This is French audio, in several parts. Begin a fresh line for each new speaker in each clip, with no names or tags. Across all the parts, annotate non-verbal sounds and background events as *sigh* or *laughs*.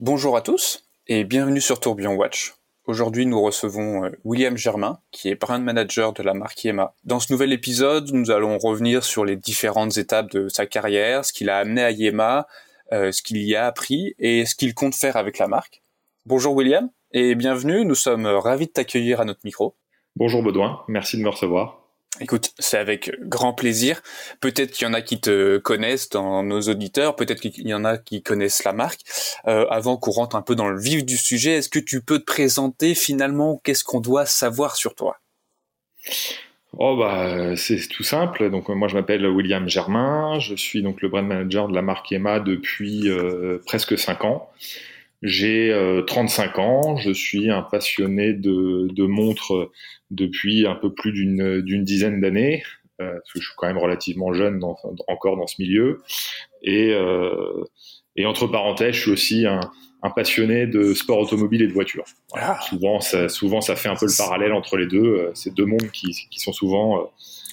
Bonjour à tous et bienvenue sur Tourbillon Watch. Aujourd'hui, nous recevons euh, William Germain, qui est brand manager de la marque Yema. Dans ce nouvel épisode, nous allons revenir sur les différentes étapes de sa carrière, ce qu'il a amené à Yema, euh, ce qu'il y a appris et ce qu'il compte faire avec la marque. Bonjour William et bienvenue, nous sommes ravis de t'accueillir à notre micro.
Bonjour Baudouin, merci de me recevoir.
Écoute, c'est avec grand plaisir. Peut-être qu'il y en a qui te connaissent dans nos auditeurs, peut-être qu'il y en a qui connaissent la marque. Euh, avant qu'on rentre un peu dans le vif du sujet, est-ce que tu peux te présenter finalement? Qu'est-ce qu'on doit savoir sur toi?
Oh bah c'est tout simple. Donc moi je m'appelle William Germain, je suis donc le brand manager de la marque Emma depuis euh, presque 5 ans. J'ai 35 euh, ans, je suis un passionné de, de montres depuis un peu plus d'une dizaine d'années, euh, parce que je suis quand même relativement jeune dans, encore dans ce milieu. Et, euh, et entre parenthèses, je suis aussi un, un, passionné de sport automobile et de voiture. Ah. Souvent, ça, souvent, ça fait un peu le parallèle entre les deux. Euh, ces deux mondes qui, qui sont souvent euh,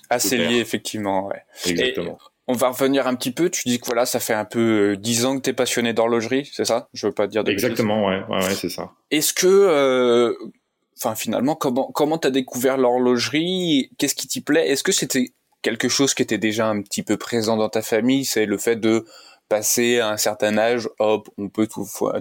assez liés, effectivement. Ouais.
Exactement.
On va revenir un petit peu. Tu dis que voilà, ça fait un peu dix ans que tu es passionné d'horlogerie, c'est ça? Je veux pas dire de
Exactement, ouais, ouais, ouais c'est ça.
Est-ce que enfin finalement comment comment t'as découvert l'horlogerie? Qu'est-ce qui t'y plaît? Est-ce que c'était quelque chose qui était déjà un petit peu présent dans ta famille? C'est le fait de passer à un certain âge, hop, on peut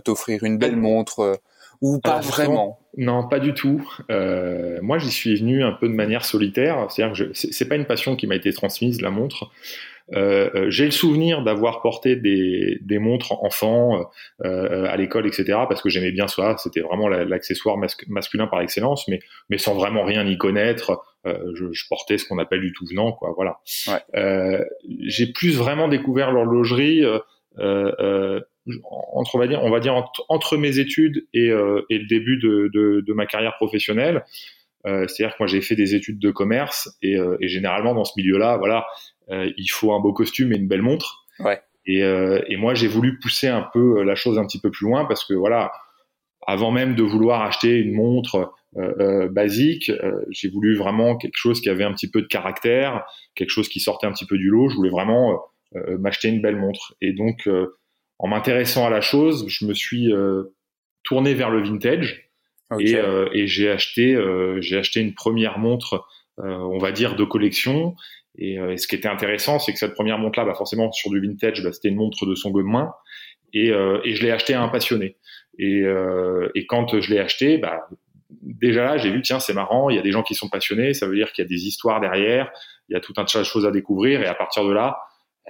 t'offrir une belle montre euh, ou pas vraiment?
Non, pas du tout. Euh, moi, j'y suis venu un peu de manière solitaire. C'est-à-dire que c'est pas une passion qui m'a été transmise, la montre. Euh, euh, j'ai le souvenir d'avoir porté des, des montres enfants euh, à l'école, etc. Parce que j'aimais bien ça. C'était vraiment l'accessoire masculin par excellence, mais mais sans vraiment rien y connaître. Je, je, portais ce qu'on appelle du tout venant, quoi. Voilà. Ouais. j'ai plus vraiment découvert l'horlogerie. entre on va dire on va dire entre, mes études et, et le début de, de, de, ma carrière professionnelle euh, c'est-à-dire que moi j'ai fait des études de commerce et, euh, et généralement dans ce milieu-là, voilà, euh, il faut un beau costume et une belle montre.
Ouais.
Et, et, moi j'ai voulu pousser un peu la chose un petit peu plus loin parce que voilà, avant même de vouloir acheter une montre euh, basique, j'ai voulu vraiment quelque chose qui avait un petit peu de caractère, quelque chose qui sortait un petit peu du lot. Je voulais vraiment m'acheter une belle montre. Et donc, en m'intéressant à la chose, je me suis tourné vers le vintage. Et, euh, et j'ai acheté, euh, j'ai acheté une première montre, euh, on va dire de collection. Et, ce qui était intéressant, c'est que cette première montre-là, bah forcément sur du vintage, bah, c'était une montre de son main. Et, et je l'ai acheté à un passionné. Et, et quand je l'ai acheté, bah, déjà là, j'ai vu, tiens, c'est marrant, il y a des gens qui sont passionnés, ça veut dire qu'il y a des histoires derrière, il y a tout un tas de choses à découvrir, et à partir de là,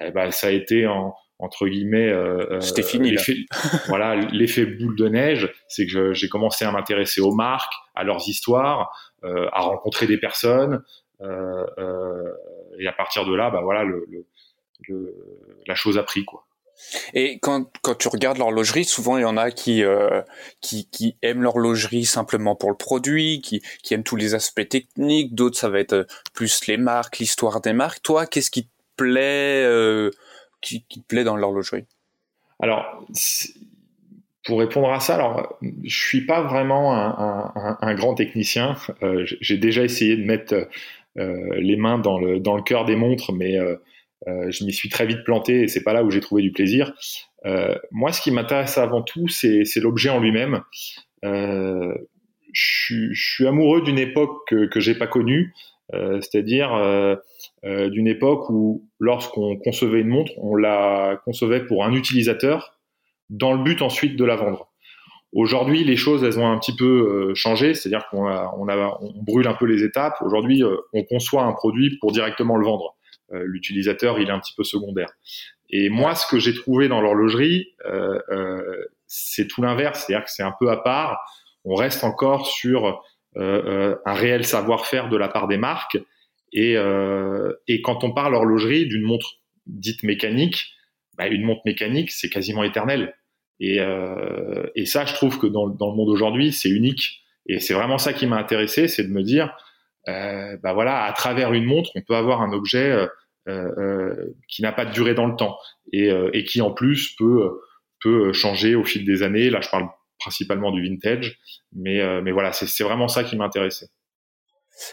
eh ben, ça a été en, entre guillemets
euh, c'était euh, fini *laughs*
voilà l'effet boule de neige c'est que j'ai commencé à m'intéresser aux marques à leurs histoires euh, à rencontrer des personnes euh, euh, et à partir de là bah voilà le, le, la chose a pris quoi
et quand, quand tu regardes l'horlogerie, souvent il y en a qui, euh, qui, qui aiment l'horlogerie simplement pour le produit, qui, qui aiment tous les aspects techniques, d'autres ça va être plus les marques, l'histoire des marques. Toi, qu'est-ce qui te plaît euh, qui, te plaît dans l'horlogerie?
Alors, pour répondre à ça, alors je suis pas vraiment un, grand technicien. Euh, j'ai déjà essayé de mettre euh, les mains dans le dans le cœur des montres, mais euh, je m'y suis très vite planté et c'est pas là où j'ai trouvé du plaisir. moi, ce qui m'intéresse avant tout, c'est l'objet en lui-même. Je, je, suis amoureux d'une époque que, que j'ai pas connue. Euh, c'est-à-dire euh, euh, d'une époque où lorsqu'on concevait une montre, on la concevait pour un utilisateur dans le but ensuite de la vendre. Aujourd'hui, les choses, elles ont un petit peu changé, c'est-à-dire qu'on on, on brûle un peu les étapes. Aujourd'hui, on conçoit un produit pour directement le vendre. L'utilisateur, il est un petit peu secondaire. Et moi, ce que j'ai trouvé dans l'horlogerie, c'est tout l'inverse, c'est-à-dire que c'est un peu à part. On reste encore sur euh, euh, un réel savoir-faire de la part des marques. Et, euh, et quand on parle horlogerie d'une montre dite mécanique, bah, une montre mécanique, c'est quasiment éternel. Et, euh, et, ça, je trouve que dans, dans le monde aujourd'hui, c'est unique. Et c'est vraiment ça qui m'a intéressé, c'est de me dire, euh, bah voilà, à travers une montre, on peut avoir un objet euh, qui n'a pas de durée dans le temps et, et qui en plus peut peut changer au fil des années. Là, je parle principalement du vintage. Mais, euh, mais voilà, c'est vraiment ça qui m'intéressait.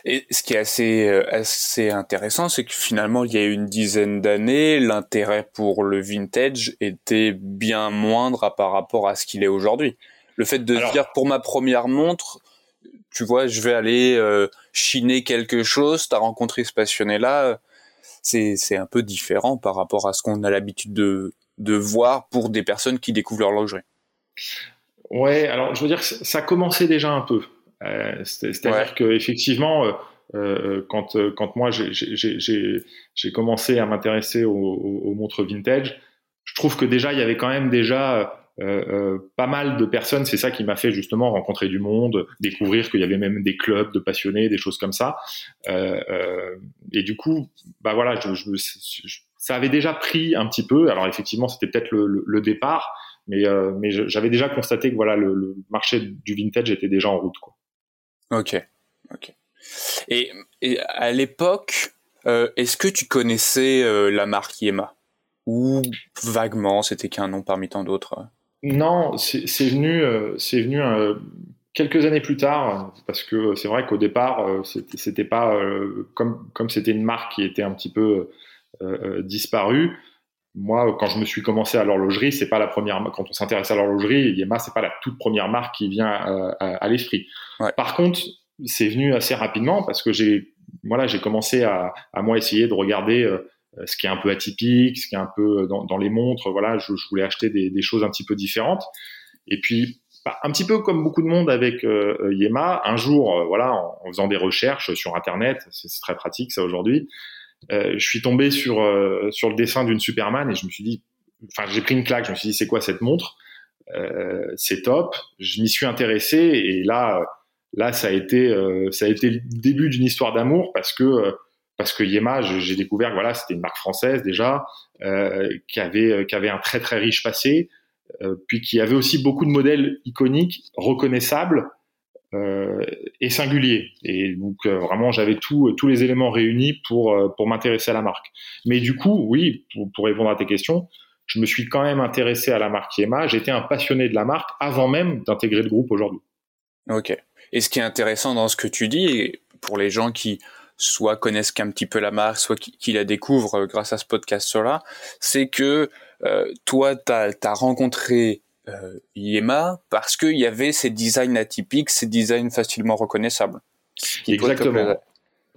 Et ce qui est assez, euh, assez intéressant, c'est que finalement, il y a une dizaine d'années, l'intérêt pour le vintage était bien moindre par rapport à ce qu'il est aujourd'hui. Le fait de dire pour ma première montre, tu vois, je vais aller euh, chiner quelque chose, t'as rencontré ce passionné-là, c'est, c'est un peu différent par rapport à ce qu'on a l'habitude de, de voir pour des personnes qui découvrent leur lingerie.
Ouais, alors je veux dire, ça commençait déjà un peu. Euh, c'est-à-dire que effectivement, euh, euh, quand, quand moi j'ai commencé à m'intéresser aux, montres vintage, je trouve que déjà il y avait quand même déjà pas mal de personnes. C'est ça qui m'a fait justement rencontrer du monde, découvrir qu'il y avait même des clubs de passionnés, des choses comme ça. et du coup, bah voilà, je, ça avait déjà pris un petit peu. Alors effectivement, c'était peut-être le, le, départ, mais, mais j'avais déjà constaté que voilà, le, le, marché du vintage était déjà en route. Quoi.
Ok, ok. Et, à l'époque, euh, est-ce que tu connaissais euh, la marque Yema? Ou vaguement, c'était qu'un nom parmi tant d'autres
Non, c'est venu, c'est venu euh, quelques années plus tard, parce que c'est vrai qu'au départ, c'était pas comme comme c'était une marque qui était un petit peu disparue moi, quand je me suis commencé à l'horlogerie, c'est pas la première. Quand on s'intéresse à l'horlogerie, Yema, c'est pas la toute première marque qui vient à, à, l'esprit. Par contre, c'est venu assez rapidement parce que j'ai, voilà, j'ai commencé à, à moi essayer de regarder euh, ce qui est un peu atypique, ce qui est un peu dans, dans les montres. Voilà, je, je voulais acheter des, des, choses un petit peu différentes. Et puis, bah, un petit peu comme beaucoup de monde avec euh, Yema, un jour, euh, voilà, en, en, faisant des recherches sur Internet, c'est très pratique ça aujourd'hui euh, je suis tombé sur euh, sur le dessin d'une Superman et je me suis dit, enfin j'ai pris une claque, je me suis dit c'est quoi cette montre? Euh, C'est top. Je m'y suis intéressé et là là ça a été ça a été le début d'une histoire d'amour parce que parce que Yema, j'ai découvert que voilà, c'était une marque française déjà, euh, qui avait qui avait un très très riche passé, euh, puis qui avait aussi beaucoup de modèles iconiques, reconnaissables, euh, et singulier. Et donc euh, vraiment, j'avais tout, tous les éléments réunis pour euh, pour m'intéresser à la marque. Mais du coup, oui, pour, répondre à tes questions, je me suis quand même intéressé à la marque Yema. J'étais un passionné de la marque avant même d'intégrer le groupe aujourd'hui.
Ok. Et ce qui est intéressant dans ce que tu dis, pour les gens qui soit connaissent qu'un petit peu la marque, soit qui, la découvrent grâce à ce podcast-là, c'est que euh, toi, tu as, rencontré euh, Yema parce qu'il y avait ces designs atypiques, ces designs facilement reconnaissables.
Exactement.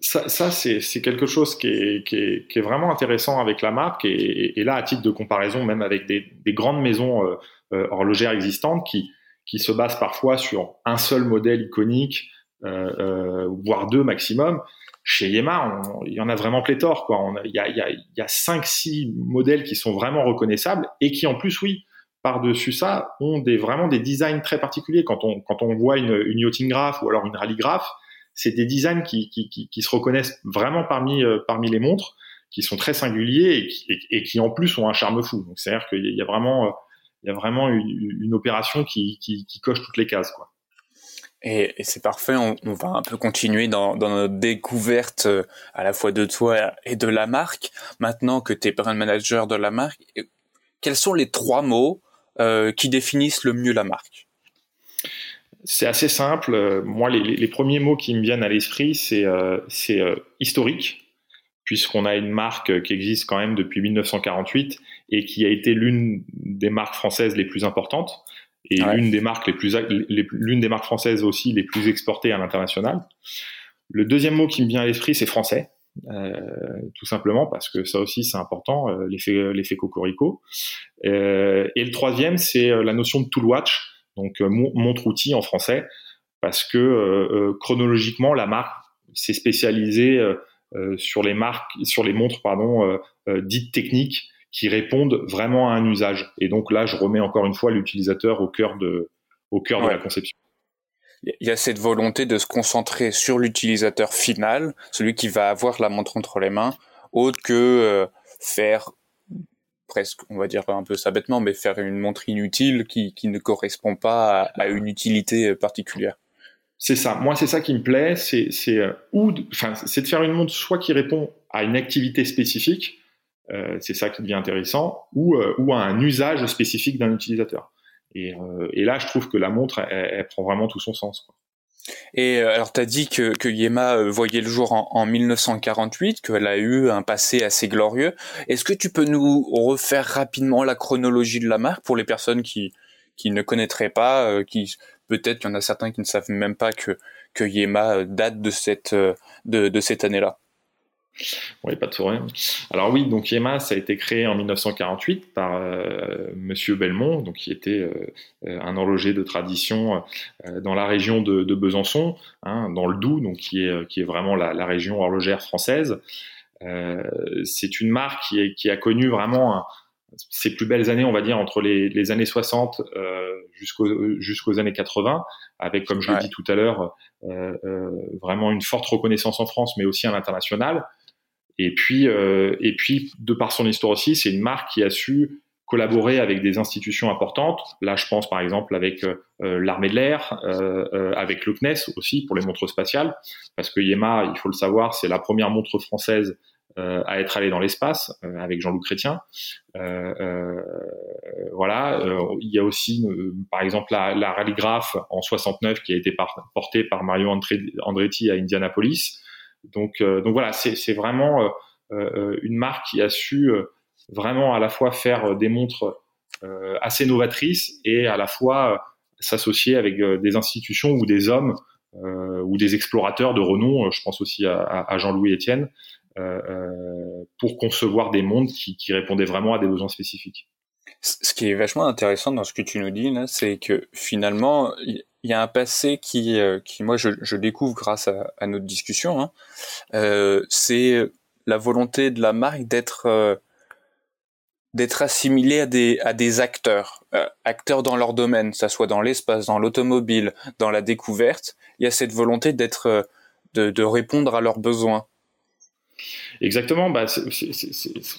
Ça, ça c'est quelque chose qui est, qui, est, qui est, vraiment intéressant avec la marque et, et, là, à titre de comparaison, même avec des, des grandes maisons euh, euh, horlogères existantes qui, qui se basent parfois sur un seul modèle iconique, euh, euh voire deux maximum. Chez Yema, il y en a vraiment pléthore. Quoi. Il y a, y, a, y a 5-6 modèles qui sont vraiment reconnaissables et qui, en plus, oui, par-dessus ça, ont des, vraiment des designs très particuliers. Quand on, quand on voit une, une yachting graph ou alors une rally graph, c'est des designs qui, qui, qui, se reconnaissent vraiment parmi, euh, parmi les montres, qui sont très singuliers et qui, et, qui en plus ont un charme fou. Donc c'est-à-dire qu'il y a vraiment, euh, il y a vraiment une, opération qui, coche toutes les cases. Quoi.
Et, et c'est parfait, on, on, va un peu continuer dans, dans notre découverte euh, à la fois de toi et de la marque. Maintenant que tu es brand manager de la marque, quels sont les trois mots euh, qui définissent le mieux la marque
C'est assez simple. Moi, les, premiers mots qui me viennent à l'esprit, c'est euh, euh, historique, puisqu'on a une marque qui existe quand même depuis 1948 et qui a été l'une des marques françaises les plus importantes et l'une des marques les plus l'une des marques françaises aussi les plus exportées à l'international. Le deuxième mot qui me vient à l'esprit, c'est français. Euh, tout simplement parce que ça aussi c'est important, euh, l'effet l'effet cocorico. Euh, et le troisième c'est la notion de tool watch, donc montre-outil en français, parce que chronologiquement la marque s'est spécialisée sur les marques, sur les montres pardon dites techniques qui répondent vraiment à un usage. Et donc là, je remets encore une fois l'utilisateur au cœur de, au cœur de la conception
il y a cette volonté de se concentrer sur l'utilisateur final, celui qui va avoir la montre entre les mains, autre que euh, faire presque, on va dire un peu ça bêtement, mais faire une montre inutile qui, qui ne correspond pas à, une utilité euh, particulière.
C'est ça. Moi, c'est ça qui me plaît. C'est c'est euh, enfin, c'est de faire une montre soit qui répond à une activité spécifique, c'est ça qui devient intéressant, ou ou à un usage spécifique d'un utilisateur. Et, euh, et, là, je trouve que la montre, elle, prend vraiment tout son sens. Quoi.
Et euh, alors, tu as dit que, que Yema euh, voyait le jour en, en 1948, qu'elle a eu un passé assez glorieux. Est-ce que tu peux nous refaire rapidement la chronologie de la marque pour les personnes qui, qui ne connaîtraient pas, qui peut-être qu'il y en a certains qui ne savent même pas que, que Yema date de cette, de, de cette année-là?
Oui, pas de souris. Alors oui, donc Yema, ça a été créé en 1948 par euh, Monsieur Belmont, donc qui était euh, euh, un horloger de tradition dans la région de, Besançon, hein, dans le Doubs, donc qui est qui est vraiment la, région horlogère française. c'est une marque qui, qui, a connu vraiment ses plus belles années, on va dire, entre les, années 60 jusqu'aux jusqu'aux années 80, avec, comme je l'ai dit tout à l'heure, vraiment une forte reconnaissance en France, mais aussi à l'international. Et puis, euh, et puis, de par son histoire aussi, c'est une marque qui a su collaborer avec des institutions importantes. Là, je pense par exemple avec euh, euh l'armée de l'air, euh, euh, avec le CNES aussi pour les montres spatiales, parce que Yema, il faut le savoir, c'est la première montre française à être allée dans l'espace avec Jean-Loup Chrétien. voilà, il y a aussi par exemple la, la rallygraphe en 69 qui a été portée par Mario Andretti à Indianapolis. Donc, euh, donc voilà, c'est vraiment euh, euh, une marque qui a su vraiment à la fois faire des montres assez novatrices et à la fois s'associer avec des institutions ou des hommes ou des explorateurs de renom, je pense aussi à, Jean-Louis Etienne, pour concevoir des montres qui, qui, répondaient vraiment à des besoins spécifiques.
Ce qui est vachement intéressant dans ce que tu nous dis, c'est que finalement, il y a un passé qui, euh, qui moi, je, découvre grâce à, notre discussion. Hein. Euh, c'est la volonté de la marque d'être euh, d'être assimilé à des à des acteurs, acteurs dans leur domaine, ça soit dans l'espace, dans l'automobile, dans la découverte. Il y a cette volonté d'être de, répondre à leurs besoins.
Exactement. Bah,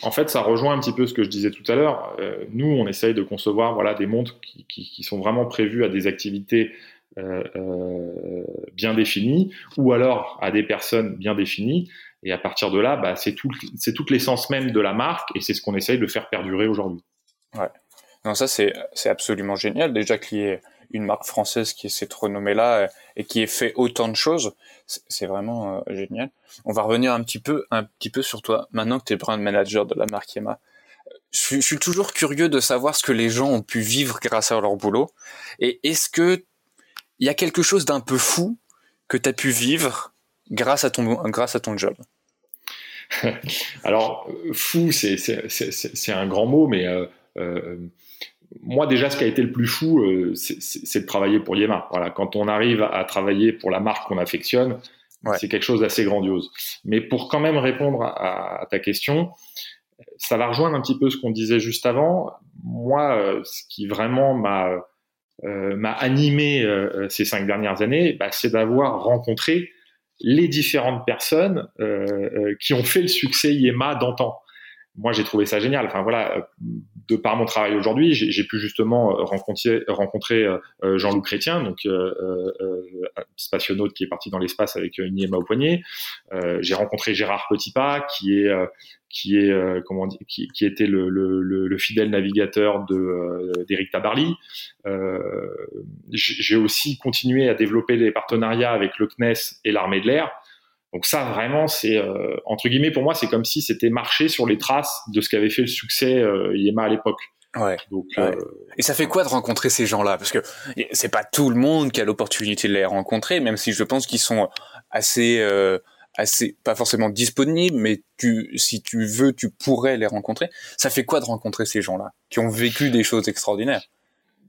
en fait, ça rejoint un petit peu ce que je disais tout à l'heure. nous, on essaye de concevoir voilà des montres qui, qui, qui, sont vraiment prévues à des activités bien définie, ou alors à des personnes bien définies. Et à partir de là, bah, c'est tout, toute l'essence même de la marque, et c'est ce qu'on essaye de faire perdurer aujourd'hui.
Ouais. Non, ça c'est absolument génial. Déjà qu'il y ait une marque française qui ait cette renommée-là euh, et qui ait fait autant de choses, c'est vraiment génial. On va revenir un petit peu un petit peu sur toi. Maintenant que tu es brand manager de la marque Yema, je, je suis toujours curieux de savoir ce que les gens ont pu vivre grâce à leur boulot. Et est-ce que il y a quelque chose d'un peu fou que tu as pu vivre grâce à ton, grâce à ton job *laughs*
Alors, fou, c'est un grand mot, mais euh, euh, moi, déjà, ce qui a été le plus fou, euh, c'est de travailler pour Yema. Voilà, quand on arrive à travailler pour la marque qu'on affectionne, c'est quelque chose d'assez grandiose. Mais pour quand même répondre à, à, ta question, ça va rejoindre un petit peu ce qu'on disait juste avant. Moi, ce qui vraiment m'a m'a animé euh, euh, ces cinq dernières années, bah, c'est d'avoir rencontré les différentes personnes qui ont fait le succès Yema d'antan. Moi, j'ai trouvé ça génial. Enfin voilà, de par mon travail aujourd'hui, j'ai pu justement rencontrer, rencontrer Jean-Loup Chrétien, donc spationaute qui est parti dans l'espace avec une Yema au poignet. j'ai rencontré Gérard Petitpas, qui est qui est euh, comment dire, qui, qui, était le, le, le, fidèle navigateur de euh, d'Eric Tabarly. Euh, j'ai aussi continué à développer des partenariats avec le CNES et l'armée de l'air. Donc ça vraiment c'est euh, entre guillemets pour moi c'est comme si c'était marcher sur les traces de ce qu'avait fait le succès Yema à l'époque.
Ouais. Donc, Et ça fait quoi de rencontrer ces gens-là? Parce que c'est pas tout le monde qui a l'opportunité de les rencontrer, même si je pense qu'ils sont assez assez pas forcément disponibles, mais tu, si tu veux, tu pourrais les rencontrer. Ça fait quoi de rencontrer ces gens-là? Qui ont vécu des choses extraordinaires?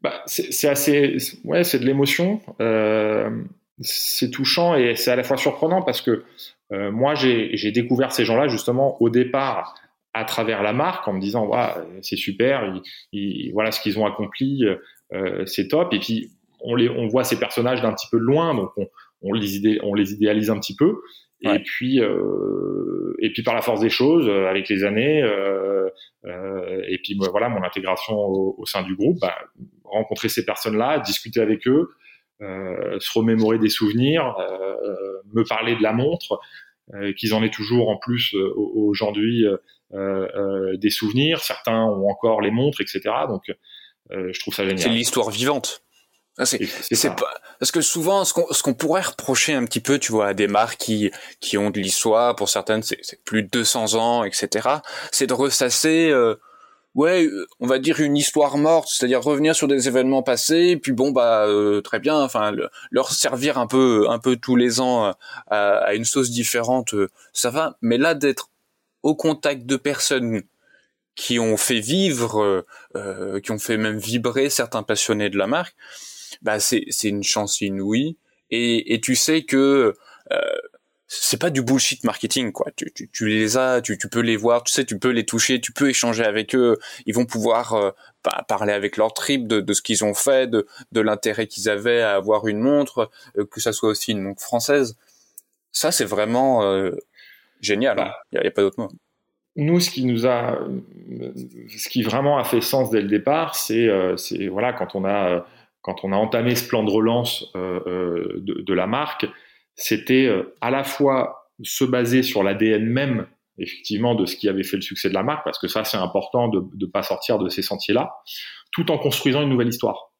Bah, c'est assez, ouais, c'est de l'émotion. C'est touchant et c'est à la fois surprenant parce que euh, moi j'ai découvert ces gens-là justement au départ à travers la marque en me disant c'est super, ils, voilà ce qu'ils ont accompli, euh, c'est top. Et puis on les, on voit ces personnages d'un petit peu de loin, donc on, on les, on les idéalise un petit peu. Et puis, euh, et puis par la force des choses, euh, avec les années, euh, euh, et puis bah, voilà, mon intégration au, sein du groupe, bah, rencontrer ces personnes-là, discuter avec eux, se remémorer des souvenirs, me parler de la montre, qu'ils en aient toujours en plus aujourd'hui des souvenirs. Certains ont encore les montres, etc. Donc, je trouve ça génial.
C'est l'histoire vivante. Ah, c'est, pas parce que souvent ce qu'on qu'on pourrait reprocher un petit peu, tu vois, à des marques qui qui ont de l'histoire, pour certaines c'est, plus de 200 ans, etc. C'est de ressasser, euh, ouais, euh, on va dire une histoire morte, c'est-à-dire revenir sur des événements passés, puis bon bah euh, très bien, enfin leur servir un peu un peu tous les ans à, à une sauce différente, ça va. Mais là d'être au contact de personnes qui ont fait vivre, qui ont fait même vibrer certains passionnés de la marque bah c'est c'est une chance inouïe et et tu sais que euh, c'est pas du bullshit marketing quoi. Tu, les as, tu, peux les voir, tu sais, tu peux les toucher, tu peux échanger avec eux. Ils vont pouvoir euh, parler avec leur trip de, ce qu'ils ont fait, de, l'intérêt qu'ils avaient à avoir une montre, euh, que ça soit aussi une montre française. Ça c'est vraiment euh, génial. Il hein. n'y a, pas d'autre mot.
Nous, ce qui nous a, ce qui vraiment a fait sens dès le départ, c'est, voilà, quand on a quand on a entamé ce plan de relance de, la marque, c'était euh, à la fois se baser sur l'ADN même, effectivement, de ce qui avait fait le succès de la marque, parce que ça, c'est important de ne pas sortir de ces sentiers-là, tout en construisant une nouvelle histoire.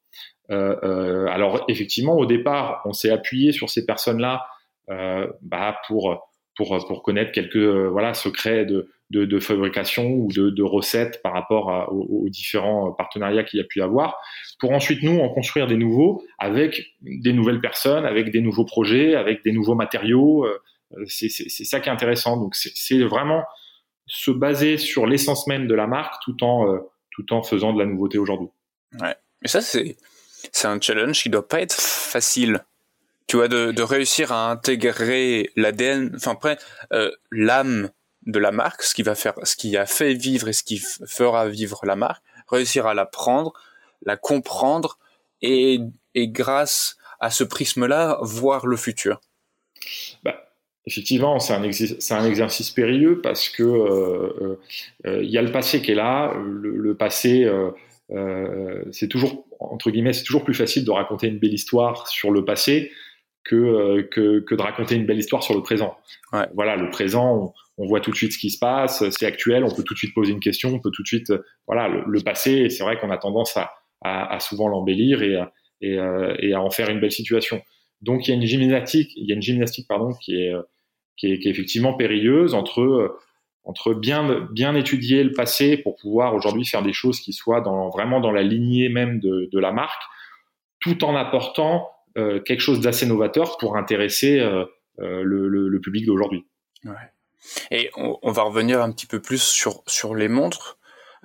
alors, effectivement, au départ, on s'est appuyé sur ces personnes-là bah, pour, pour, pour connaître quelques voilà, secrets de, de, de, fabrication ou de, de, recettes par rapport aux, différents partenariats qu'il y a pu avoir, pour ensuite nous en construire des nouveaux avec des nouvelles personnes, avec des nouveaux projets, avec des nouveaux matériaux. Euh, c'est ça qui est intéressant. Donc c'est vraiment se baser sur l'essence même de la marque tout en euh, tout en faisant de la nouveauté aujourd'hui.
Ouais. Mais ça c'est c'est un challenge qui doit pas être facile tu vois, de, de réussir à intégrer l'ADN, enfin après, euh, l'âme de la marque, ce qui va faire, ce qui a fait vivre et ce qui fera vivre la marque, réussir à la prendre, la comprendre et, et grâce à ce prisme-là, voir le futur.
Bah, effectivement, c'est un, un, exercice périlleux parce que euh, euh, il y a le passé qui est là. Le, passé, euh, c'est toujours entre guillemets, c'est toujours plus facile de raconter une belle histoire sur le passé que, que, que de raconter une belle histoire sur le présent. Voilà, le présent, on voit tout de suite ce qui se passe, c'est actuel, on peut tout de suite poser une question, on peut tout de suite, euh, voilà, le, passé, c'est vrai qu'on a tendance à, à, souvent l'embellir et, et, euh, et, à en faire une belle situation. Donc il y a une gymnastique, il y a une gymnastique pardon qui est, qui est, qui est effectivement périlleuse entre entre bien bien étudier le passé pour pouvoir aujourd'hui faire des choses qui soient dans, vraiment dans la lignée même de, de la marque, tout en apportant euh, quelque chose d'assez novateur pour intéresser euh, le, le, le, public d'aujourd'hui.
Ouais. Et on, va revenir un petit peu plus sur, sur les montres.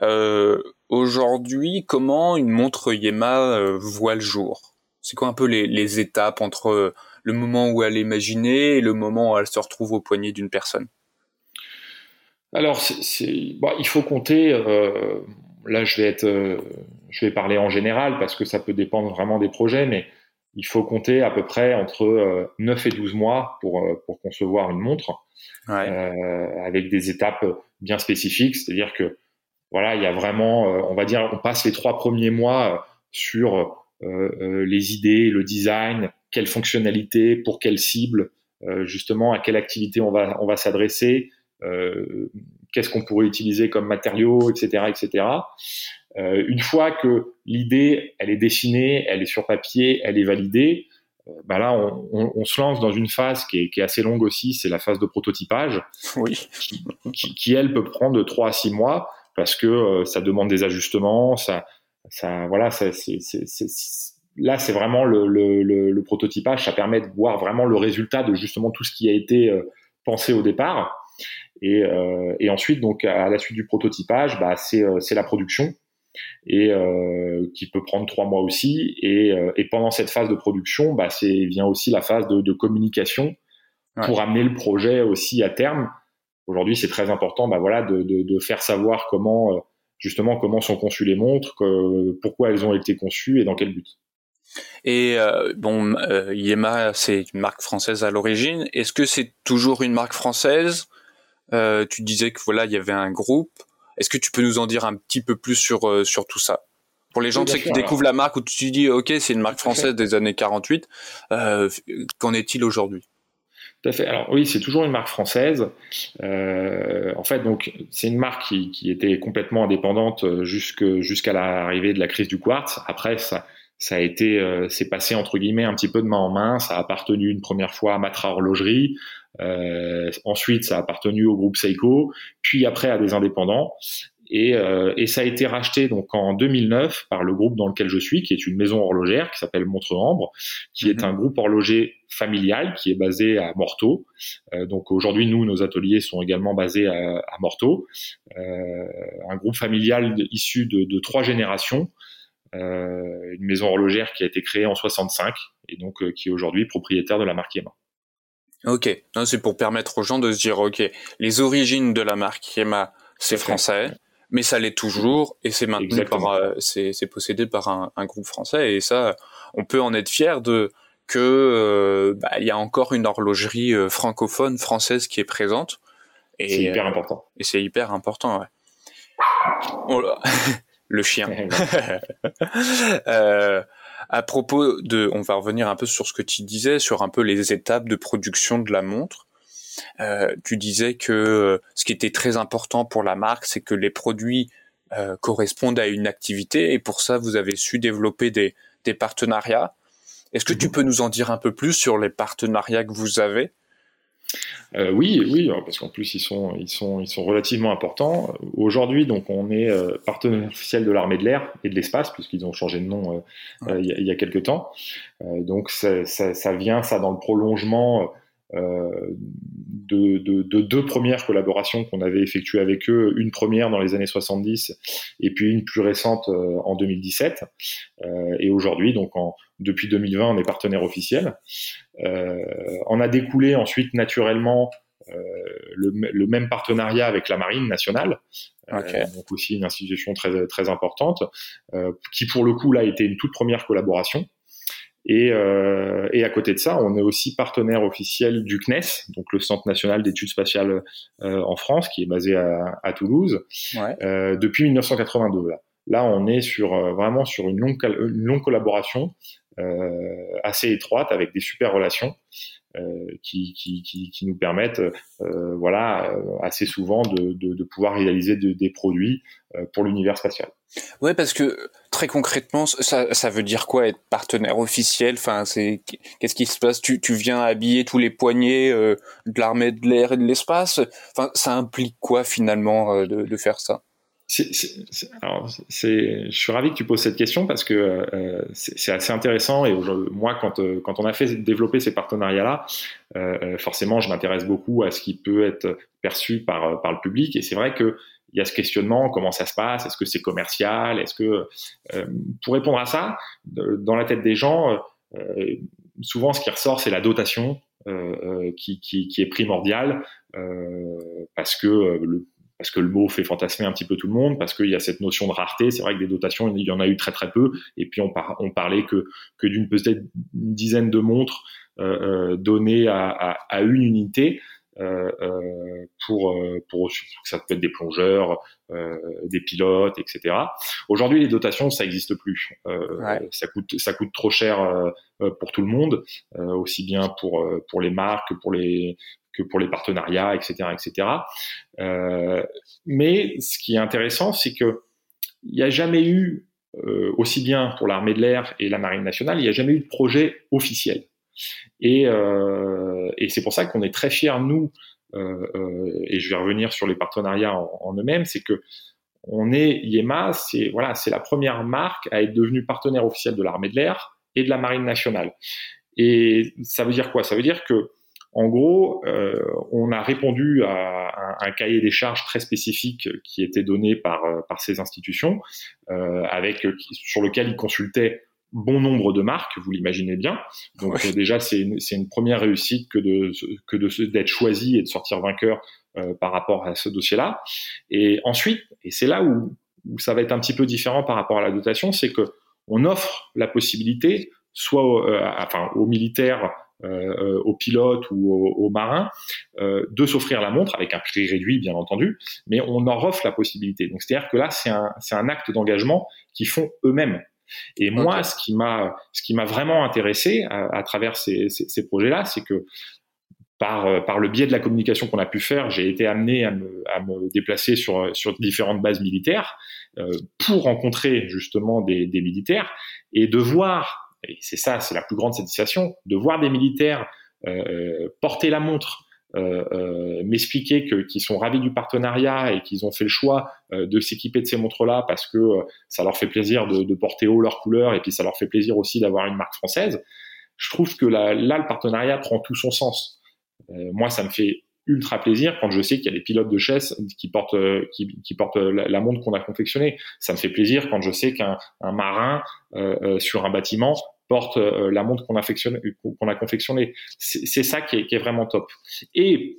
Euh, Aujourd'hui, comment une montre Yema euh, voit le jour? C'est quoi un peu les, les, étapes entre le moment où elle est imaginée et le moment où elle se retrouve au poignet d'une personne?
Alors, bon, il faut compter. Euh, là, je vais être, euh, je vais parler en général parce que ça peut dépendre vraiment des projets, mais il faut compter à peu près entre 9 et 12 mois pour, pour concevoir une montre euh, avec des étapes bien spécifiques. C'est-à-dire que voilà, il y a vraiment, euh, on va dire, on passe les trois premiers mois euh, sur les idées, le design, quelle fonctionnalité, pour quelle cible, justement à quelle activité on va on va s'adresser, qu'est-ce qu'on pourrait utiliser comme matériaux, etc., etc. une fois que l'idée elle est dessinée, elle est sur papier, elle est validée, bah là, on, on, on, se lance dans une phase qui est, qui est assez longue aussi, c'est la phase de prototypage,
oui.
qui, qui, elle peut prendre de 3 à 6 mois parce que euh, ça demande des ajustements, ça, ça voilà, ça, c'est, c'est, c'est, là c'est vraiment le, le, le, prototypage, ça permet de voir vraiment le résultat de justement tout ce qui a été euh, pensé au départ. Et, euh, et ensuite, donc à la suite du prototypage, bah, c'est, euh, c'est la production et euh, qui peut prendre trois mois aussi. Et, euh, et pendant cette phase de production, bah, c'est vient aussi la phase de, de communication pour amener le projet aussi à terme. Aujourd'hui, c'est très important, bah, voilà, de, de, de, faire savoir comment justement comment sont conçues les montres, que, pourquoi elles ont été conçues et dans quel but.
Et euh, bon, Yema, c'est une marque française à l'origine. Est-ce que c'est toujours une marque française euh, Tu disais que voilà, il y avait un groupe. Est-ce que tu peux nous en dire un petit peu plus sur, euh, sur tout ça? Pour les gens qui découvrent la marque où tu dis ok c'est une marque française des années 48, euh, qu'en est-il aujourd'hui?
Tout à fait. Alors oui, c'est toujours une marque française. Euh, en fait, donc c'est une marque qui, qui, était complètement indépendante jusqu'à l'arrivée de la crise du quartz. Après, ça, ça a été, euh, c'est passé entre guillemets un petit peu de main en main. Ça a appartenu une première fois à Matra Horlogerie, ensuite ça a appartenu au groupe Seiko, puis après à des indépendants. Et, euh, et, ça a été racheté donc en 2009 par le groupe dans lequel je suis, qui est une maison horlogère qui s'appelle Montre-Ambre, qui est mhm. un groupe horloger familial qui est basé à Morteau. Euh, donc aujourd'hui, nous, nos ateliers sont également basés à, à Morteau, euh, un groupe familial issu de, de trois générations. Euh, une maison horlogère qui a été créée en 65 et donc euh, qui est aujourd'hui propriétaire de la marque Yema.
Ok, c'est pour permettre aux gens de se dire, ok, les origines de la marque Yema, c'est français, mais ça l'est toujours et c'est maintenu par, euh, c'est possédé par un, un, groupe français et ça, on peut en être fier de que euh, bah, il y a encore une horlogerie euh, francophone française qui est présente.
C'est hyper important.
Et c'est hyper important, ouais. Oh *laughs* le chien. *laughs* à propos de, on va revenir un peu sur ce que tu disais, sur un peu les étapes de production de la montre. Euh, tu disais que euh, ce qui était très important pour la marque, c'est que les produits euh, correspondent à une activité et pour ça, vous avez su développer des, des partenariats. Est-ce que tu mhm. peux nous en dire un peu plus sur les partenariats que vous avez?
Euh, oui, oui, parce qu'en plus ils sont, ils sont, ils sont relativement importants. Aujourd'hui, donc, on est euh, partenaire officiel de l'armée de l'air et de l'espace, puisqu'ils ont changé de nom euh, il, y y a, quelques temps. donc, ça, ça, ça, vient, ça, dans le prolongement euh, de, de, de, deux premières collaborations qu'on avait effectuées avec eux, une première dans les années 70 et puis une plus récente euh, en 2017. Euh, et aujourd'hui, donc en, depuis 2020, on est partenaire officiel. on a découlé ensuite naturellement le, le, même partenariat avec la Marine nationale, donc aussi une institution très très importante, qui pour le coup là était une toute première collaboration. Et, euh, et, à côté de ça, on est aussi partenaire officiel du CNES, donc le Centre national d'études spatiales euh, en France, qui est basé à, à Toulouse, ouais. euh, depuis 1982. Là. là, on est sur euh, vraiment sur une longue, une longue collaboration euh, assez étroite avec des super relations. Euh, qui, qui, qui, nous permettent, euh, voilà, assez souvent de, de, pouvoir réaliser de, des produits pour l'univers spatial.
Ouais, parce que très concrètement, ça, ça veut dire quoi être partenaire officiel? Enfin, qu'est-ce qui se passe? Tu, tu viens habiller tous les poignets euh, de l'armée de l'air et de l'espace? Enfin, ça implique quoi finalement euh, de, faire ça?
Je suis ravi que tu poses cette question parce que euh, c'est, assez intéressant et moi, quand, euh, quand on a fait développer ces partenariats-là, euh, forcément, je m'intéresse beaucoup à ce qui peut être perçu par, le public et c'est vrai que il y a ce questionnement, comment ça se passe, est-ce que c'est commercial, est-ce que pour répondre à ça, dans la tête des gens, souvent ce qui ressort c'est la dotation qui, qui, qui, est primordiale parce que le parce que le mot fait fantasmer un petit peu tout le monde, parce qu'il y a cette notion de rareté. C'est vrai que des dotations, il y en a eu très très peu, et puis on, par, on parlait que, que d'une peut-être une dizaine de montres euh, données à, à, à, une unité. Euh, euh, pour, euh, pour, ça peut être des plongeurs, des pilotes, etc. Aujourd'hui, les dotations, ça n'existe plus. Ouais. Ça coûte, ça coûte trop cher pour tout le monde, aussi bien pour pour les marques que pour les que pour les partenariats, etc., etc. mais ce qui est intéressant, c'est que il n'y a jamais eu aussi bien pour l'armée de l'air et la marine nationale, il n'y a jamais eu de projet officiel. Et, euh, et c'est pour ça qu'on est très fiers, nous, euh, euh, et je vais revenir sur les partenariats en, en eux-mêmes, c'est que on est Yema, c'est voilà, c'est la première marque à être devenue partenaire officiel de l'armée de l'air et de la marine nationale. Et ça veut dire quoi? Ça veut dire que en gros, euh, on a répondu à un, un, cahier des charges très spécifique qui était donné par, par ces institutions, euh, avec sur lequel ils consultaient bon nombre de marques, vous l'imaginez bien. Donc ouais. déjà, c'est une, une, première réussite que de que de d'être choisi et de sortir vainqueur euh, par rapport à ce dossier-là. Et ensuite, et c'est là où, où, ça va être un petit peu différent par rapport à la dotation, c'est que on offre la possibilité, soit euh, enfin aux militaires, euh, aux pilotes ou aux, aux marins, euh, de s'offrir la montre avec un prix réduit, bien entendu, mais on en offre la possibilité. Donc c'est-à-dire que là, c'est un, un acte d'engagement qu'ils font eux-mêmes. Et moi, ce qui m'a, ce qui m'a vraiment intéressé à, à travers ces, ces, ces projets-là, c'est que par, par le biais de la communication qu'on a pu faire, j'ai été amené à me, à me déplacer sur, sur différentes bases militaires pour rencontrer justement des, des militaires et de voir, et c'est ça, c'est la plus grande satisfaction, de voir des militaires porter la montre, euh, euh, m'expliquer que qu'ils sont ravis du partenariat et qu'ils ont fait le choix euh, de s'équiper de ces montres-là parce que ça leur fait plaisir de, de, porter haut leurs couleurs et puis ça leur fait plaisir aussi d'avoir une marque française. Je trouve que là, là, le partenariat prend tout son sens. moi, ça me fait ultra plaisir quand je sais qu'il y a des pilotes de chaise qui portent qui, qui portent la, montre qu'on a confectionnée. Ça me fait plaisir quand je sais qu'un marin euh, sur un bâtiment porte euh, la montre qu'on a, qu'on a confectionnée. C'est ça qui est, qui est, vraiment top. Et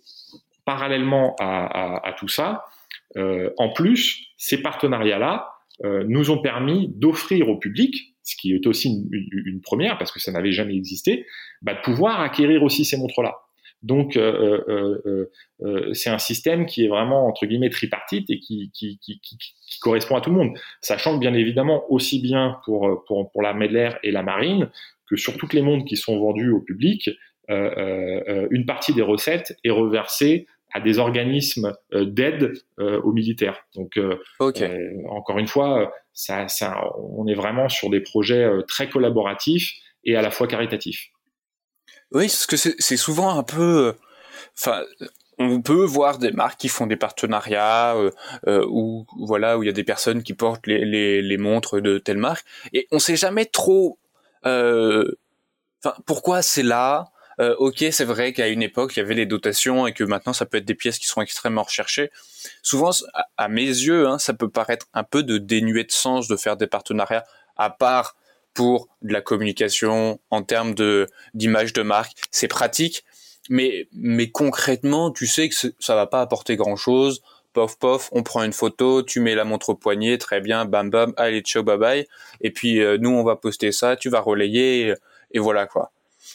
parallèlement à, à, tout ça, euh, en plus, ces partenariats-là euh, nous ont permis d'offrir au public, ce qui est aussi une, une, première parce que ça n'avait jamais existé, bah, de pouvoir acquérir aussi ces montres-là. Donc, euh, euh, euh, c'est un système qui est vraiment entre guillemets tripartite et qui, qui, qui, qui, correspond à tout le monde, sachant que bien évidemment aussi bien pour pour, pour l'armée de l'air et la marine que sur toutes les montres qui sont vendues au public, une partie des recettes est reversée à des organismes d'aide aux militaires. Donc, encore une fois, ça, ça, on est vraiment sur des projets très collaboratifs et à la fois caritatifs.
Oui, parce que c'est souvent un peu, euh, enfin, on peut voir des marques qui font des partenariats euh, euh, où voilà où il y a des personnes qui portent les, les, montres de telle marque et on sait jamais trop euh, pourquoi c'est là. Euh, ok c'est vrai qu'à une époque il y avait les dotations et que maintenant ça peut être des pièces qui sont extrêmement recherchées. Souvent à, mes yeux hein, ça peut paraître un peu de dénué de sens de faire des partenariats à part pour de la communication en termes de d'image de marque. C'est pratique, mais mais concrètement, tu sais que ça va pas apporter grand chose. Pof pof, on prend une photo, tu mets la montre au poignet, très bien, bam bam, allez ciao bye bye. Et puis euh, nous on va poster ça, tu vas relayer et, voilà quoi.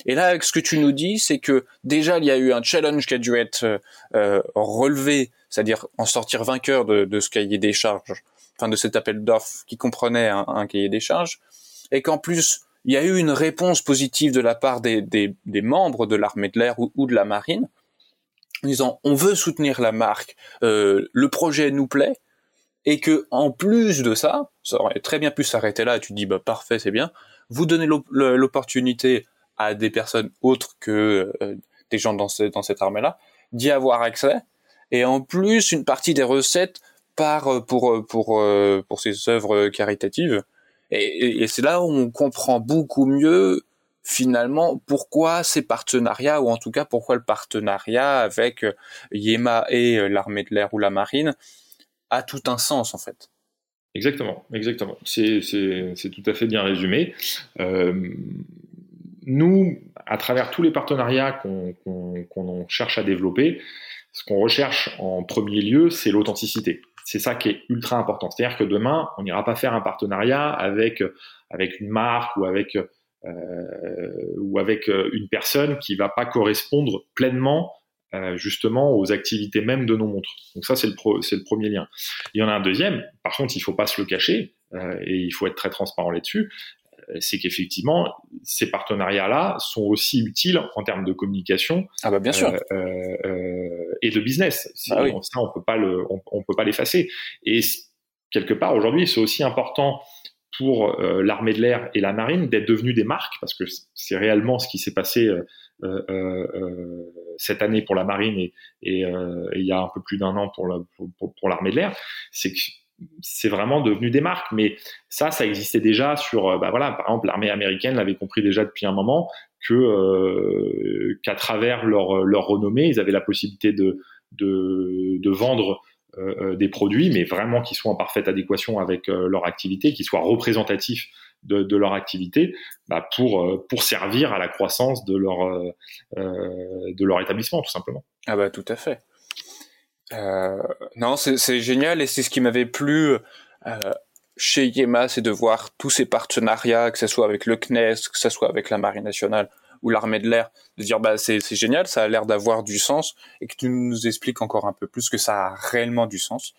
Et là, ce que tu nous dis, c'est que déjà il y a eu un challenge qui a dû être euh, relevé, c'est-à-dire en sortir vainqueur de, de, ce cahier des charges, enfin de cet appel d'offres qui comprenait un, un cahier des charges et qu'en plus il y a eu une réponse positive de la part des, membres de l'armée de l'air ou, de la marine, en disant on veut soutenir la marque, euh, le projet nous plaît, et que en plus de ça, ça aurait très bien pu s'arrêter là, et tu te dis bah parfait c'est bien, vous donnez l'opportunité à des personnes autres que euh, des gens dans, ce, dans cette armée-là d'y avoir accès, et en plus une partie des recettes part euh, pour pour pour ces œuvres caritatives et, c'est là où on comprend beaucoup mieux finalement pourquoi ces partenariats, ou en tout cas pourquoi le partenariat avec euh, Yema et euh, l'armée de l'air ou la marine a tout un sens en fait.
Exactement, exactement. C'est tout à fait bien résumé. Euh, nous, à travers tous les partenariats qu'on cherche à développer, ce qu'on recherche en premier lieu, c'est l'authenticité c'est ça qui est ultra important. C'est-à-dire que demain, on n'ira pas faire un partenariat avec avec une marque ou avec euh, ou avec euh, une personne qui va pas correspondre pleinement euh, justement aux activités même de nos montres. Donc ça, c'est le, le premier lien. Il y en a un deuxième, par contre, il faut pas se le cacher, et il faut être très transparent là-dessus, c'est qu'effectivement, ces partenariats-là sont aussi utiles en termes de communication.
Ah bah bien sûr.
Euh, euh, et de business. Ah ça, on peut pas le, on, peut pas l'effacer. Et quelque part, aujourd'hui, c'est aussi important pour euh, l'armée de l'air et la marine d'être devenus des marques, parce que c'est réellement ce qui s'est passé cette année pour la marine et, et, il y a un peu plus d'un an pour l'armée pour, pour, de l'air, c'est que c'est vraiment devenu des marques. Mais ça, ça existait déjà sur, euh, bah voilà, par exemple, l'armée américaine l'avait compris déjà depuis un moment que euh, qu'à travers leur, leur renommée, ils avaient la possibilité de de, de vendre euh, des produits, mais vraiment qui soient en parfaite adéquation avec leur activité, qui soient représentatifs de, de leur activité, bah pour pour servir à la croissance de leur de leur établissement, tout simplement.
Ah bah tout à fait. Euh, non, c'est génial et c'est ce qui m'avait plu euh, chez Yema, c'est de voir tous ces partenariats, que ce soit avec le CNES, que ce soit avec la Marine nationale ou l'armée de l'air, de dire bah c'est génial, ça a l'air d'avoir du sens et que tu nous expliques encore un peu plus que ça a réellement du sens.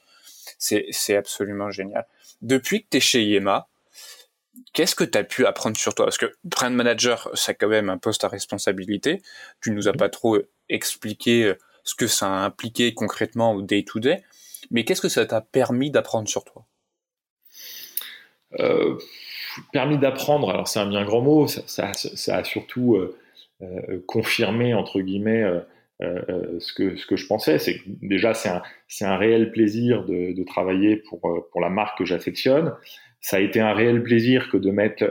C'est absolument génial. Depuis que tu es chez Yema, qu'est-ce que tu as pu apprendre sur toi? Parce que brand manager, c'est quand même un poste à responsabilité. Tu nous as pas trop expliqué ce que ça a impliqué concrètement au day-to-day. Mais qu'est-ce que ça t'a permis d'apprendre sur toi?
Euh, Permis d'apprendre, alors c'est un bien grand mot, ça, a surtout euh, euh, confirmé, entre guillemets, ce, que, ce que je pensais. C'est déjà, c'est un, un, réel plaisir de, de, travailler pour, pour la marque que j'affectionne. Ça a été un réel plaisir que de mettre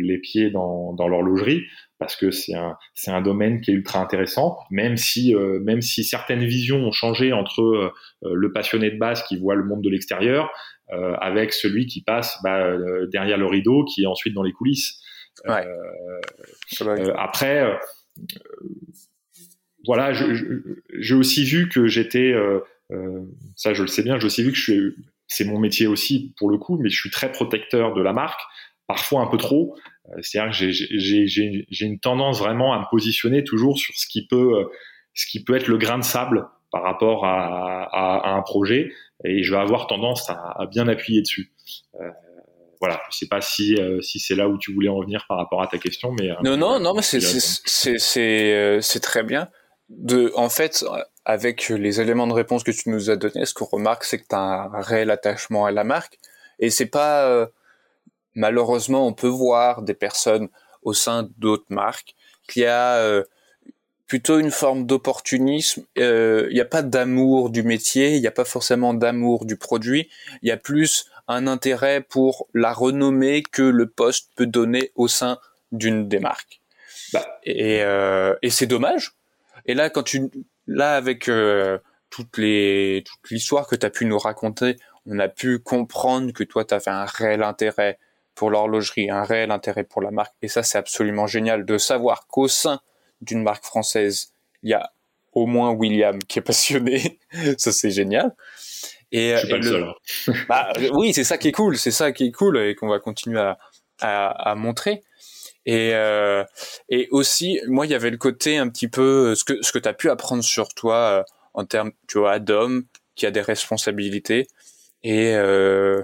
les pieds dans, dans l'horlogerie parce que c'est un, c'est un domaine qui est ultra intéressant, même si, euh, même si certaines visions ont changé entre euh, le passionné de base qui voit le monde de l'extérieur euh, avec celui qui passe bah, derrière le rideau, qui est ensuite dans les coulisses. Ouais. après, voilà, j'ai aussi vu que j'étais, ça je le sais bien, j'ai aussi vu que je suis, c'est mon métier aussi pour le coup, mais je suis très protecteur de la marque, parfois un peu trop. Euh, c'est-à-dire que j'ai une tendance vraiment à me positionner toujours sur ce qui peut, euh, ce qui peut être le grain de sable par rapport à, à, à un projet, et je vais avoir tendance à, à bien appuyer dessus. Euh, voilà, je sais pas si euh, si c'est là où tu voulais en venir par rapport à ta question, mais
non non non, mais c'est c'est c'est très bien. De en fait, avec les éléments de réponse que tu nous as donnés, ce qu'on remarque, c'est que tu as un réel attachement à la marque, et c'est pas malheureusement, on peut voir des personnes au sein d'autres marques qui a euh, plutôt une forme d'opportunisme. Euh, il n'y a pas d'amour du métier, il n'y a pas forcément d'amour du produit. Il y a plus un intérêt pour la renommée que le poste peut donner au sein d'une des marques. Bah. Euh, et c'est dommage. Et là, quand tu, là avec toutes les, toute l'histoire que tu as pu nous raconter, on a pu comprendre que toi, tu avais un réel intérêt pour l'horlogerie, un réel intérêt pour la marque. Et ça, c'est absolument génial de savoir qu'au sein d'une marque française, il y a au moins William qui est passionné. *laughs* ça, c'est génial.
Et, Je suis pas le, seul.
Hein. *laughs* bah, oui, c'est ça qui est cool. C'est ça qui est cool et qu'on va continuer à, à, à montrer. Et, euh, et aussi, moi, il y avait le côté un petit peu ce que ce que tu as pu apprendre sur toi euh, en termes, tu vois, d'homme qui a des responsabilités. Et euh,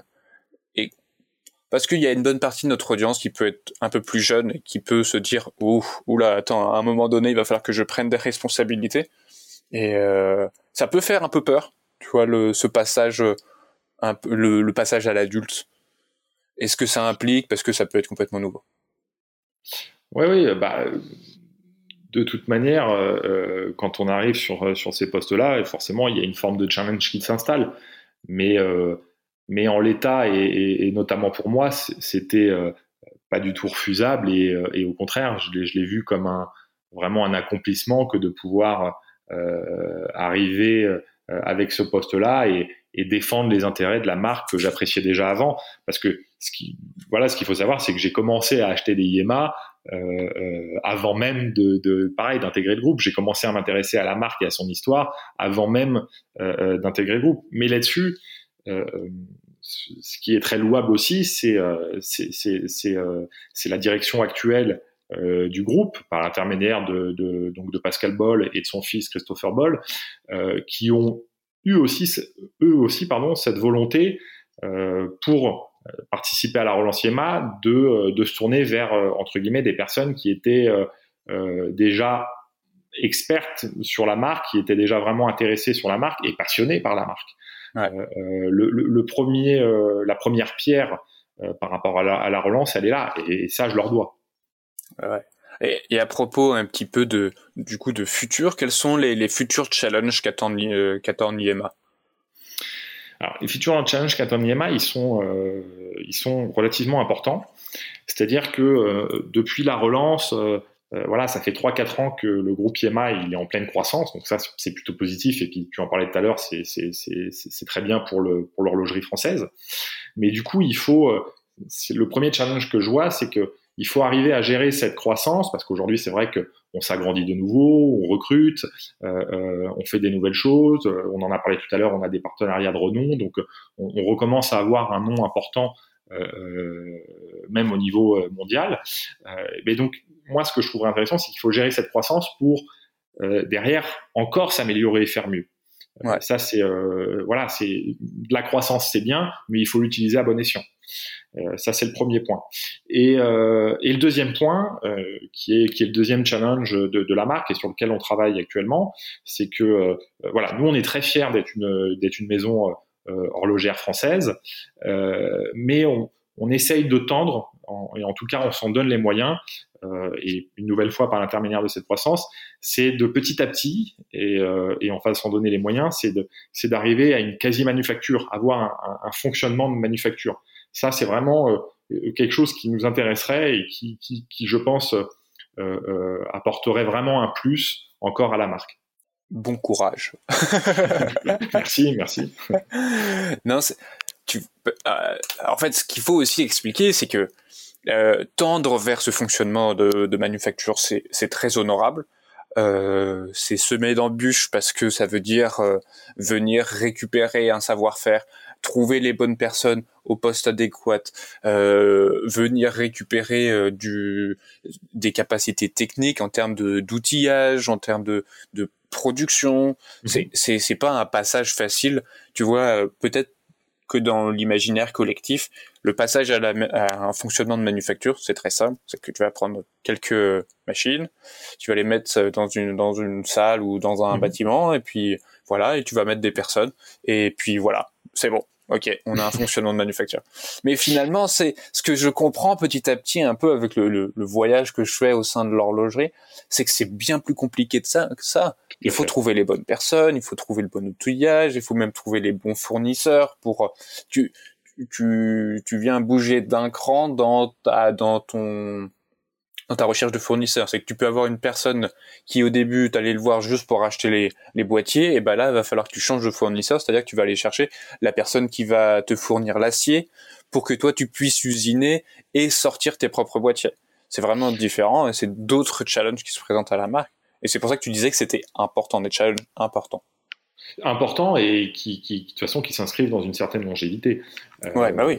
parce qu'il y a une bonne partie de notre audience qui peut être un peu plus jeune et qui peut se dire ouh oula attends à un moment donné il va falloir que je prenne des responsabilités. Et euh, ça peut faire un peu peur tu vois le ce passage un peu le, le passage à l'adulte. Est-ce que ça implique? Parce que ça peut être complètement nouveau
oui oui bah de toute manière euh, euh, quand on arrive sur sur ces postes là forcément il y a une forme de challenge qui s'installe. Mais euh, en l'état, et, notamment pour moi, c'était euh, pas du tout refusable, et, euh, au contraire, je l'ai vu comme un, vraiment un accomplissement que de pouvoir euh, arriver avec ce poste-là et, défendre les intérêts de la marque que j'appréciais déjà avant. Parce que ce qui, voilà, ce qu'il faut savoir, c'est que j'ai commencé à acheter des IMA avant même de, pareil d'intégrer le groupe. J'ai commencé à m'intéresser à la marque et à son histoire avant même d'intégrer le groupe. Mais là-dessus, ce qui est très louable aussi, c'est euh, euh, la direction actuelle euh, du groupe par l'intermédiaire de, de, donc de Pascal Boll et de son fils Christopher Boll, qui ont eu aussi, eux aussi, pardon, cette volonté pour participer à la relance IEMA de, de se tourner vers entre guillemets des personnes qui étaient déjà expertes sur la marque, qui étaient déjà vraiment intéressées sur la marque et passionnées par la marque. Euh, euh, le, premier, euh, la première pierre par rapport à la, relance, elle est là, et, ça, je leur dois.
Et, à propos un petit peu de du coup de futur, quels sont les, futurs challenges qu'attend l'IMA
Alors, les futurs challenges qu'attend l'IMA, ils sont ils sont relativement importants. C'est-à-dire que depuis la relance, euh, voilà, ça fait 3-4 ans que le groupe IMA il est en pleine croissance, donc ça c'est plutôt positif. Et puis tu en parlais tout à l'heure, c'est très bien pour le pour l'horlogerie française. Mais du coup, il faut euh, le premier challenge que je vois, c'est que il faut arriver à gérer cette croissance parce qu'aujourd'hui c'est vrai que on s'agrandit de nouveau, on recrute, euh, euh, on fait des nouvelles choses. On en a parlé tout à l'heure, on a des partenariats de renom, donc on, on recommence à avoir un nom important euh, même au niveau mondial. mais donc moi, ce que je trouverais intéressant, c'est qu'il faut gérer cette croissance pour euh, derrière encore s'améliorer et faire mieux. Euh, ça, c'est euh, voilà, c'est de la croissance, c'est bien, mais il faut l'utiliser à bon escient. Ça, c'est le premier point. Et, et le deuxième point, qui, est, qui est le deuxième challenge de, la marque et sur lequel on travaille actuellement, c'est que voilà, nous, on est très fiers d'être une, maison horlogère française, mais on, essaye de tendre, et en tout cas on s'en donne les moyens, euh, et une nouvelle fois par l'intermédiaire de cette croissance, c'est de petit à petit, et, euh, on va s'en donner les moyens, c'est d'arriver à une quasi-manufacture, avoir un, fonctionnement de manufacture. Ça, c'est vraiment euh, quelque chose qui nous intéresserait et qui, qui, qui je pense, euh, euh, apporterait vraiment un plus encore à la marque.
Bon courage. *laughs*
merci, merci.
non, tu, euh, en fait, ce qu'il faut aussi expliquer, c'est que euh, tendre vers ce fonctionnement de, de manufacture, c'est très honorable. Euh, c'est semer d'embûches parce que ça veut dire euh, venir récupérer un savoir-faire, trouver les bonnes personnes au poste adéquat, euh, venir récupérer euh, du, des capacités techniques en termes d'outillage, en termes de, de production. Mhm. C'est c'est pas un passage facile. Tu vois, peut-être que dans l'imaginaire collectif. Le passage à, la, à, un fonctionnement de manufacture, c'est très simple. C'est que tu vas prendre quelques machines, tu vas les mettre dans une, dans une salle ou dans un mhm. bâtiment, et puis voilà, et tu vas mettre des personnes, et puis voilà, c'est bon. Ok, on a un fonctionnement de manufacture. Mais finalement, c'est ce que je comprends petit à petit un peu avec le, le, le voyage que je fais au sein de l'horlogerie, c'est que c'est bien plus compliqué de ça que ça. Il faut trouver les bonnes personnes, il faut trouver le bon outillage, il faut même trouver les bons fournisseurs pour tu tu tu viens bouger d'un cran dans ta dans ton dans ta recherche de fournisseurs. C'est que tu peux avoir une personne qui au début t'allais le voir juste pour acheter les, les boîtiers, et ben là il va falloir que tu changes de fournisseur, c'est-à-dire que tu vas aller chercher la personne qui va te fournir l'acier pour que toi tu puisses usiner et sortir tes propres boîtiers. C'est vraiment différent et c'est d'autres challenges qui se présentent à la marque. Et c'est pour ça que tu disais que c'était important, des challenges importants
important et qui, qui, de toute façon, qui s'inscrivent dans une certaine longévité.
Euh, bah oui.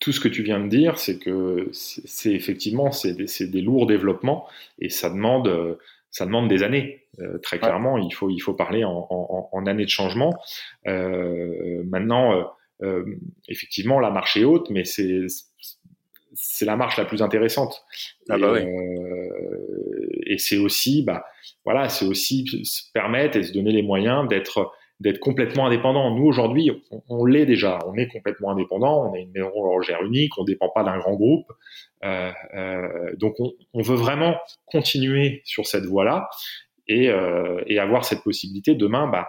Tout ce que tu viens de dire, c'est que c'est effectivement c'est des, des, lourds développements et ça demande ça demande des années. Euh, très clairement, il faut il faut parler en, en, en années de changement. Euh, maintenant, effectivement, la marche est haute, mais c'est c'est la marche la plus intéressante.
Ah bah oui.
et c'est aussi bah voilà, c'est aussi se permettre et se donner les moyens d'être d'être complètement indépendant. Nous aujourd'hui, on, l'est déjà, on est complètement indépendant, on est une maison horlogère unique, on dépend pas d'un grand groupe, euh, euh, donc on, on, veut vraiment continuer sur cette voie-là et, euh, et, avoir cette possibilité demain, bah,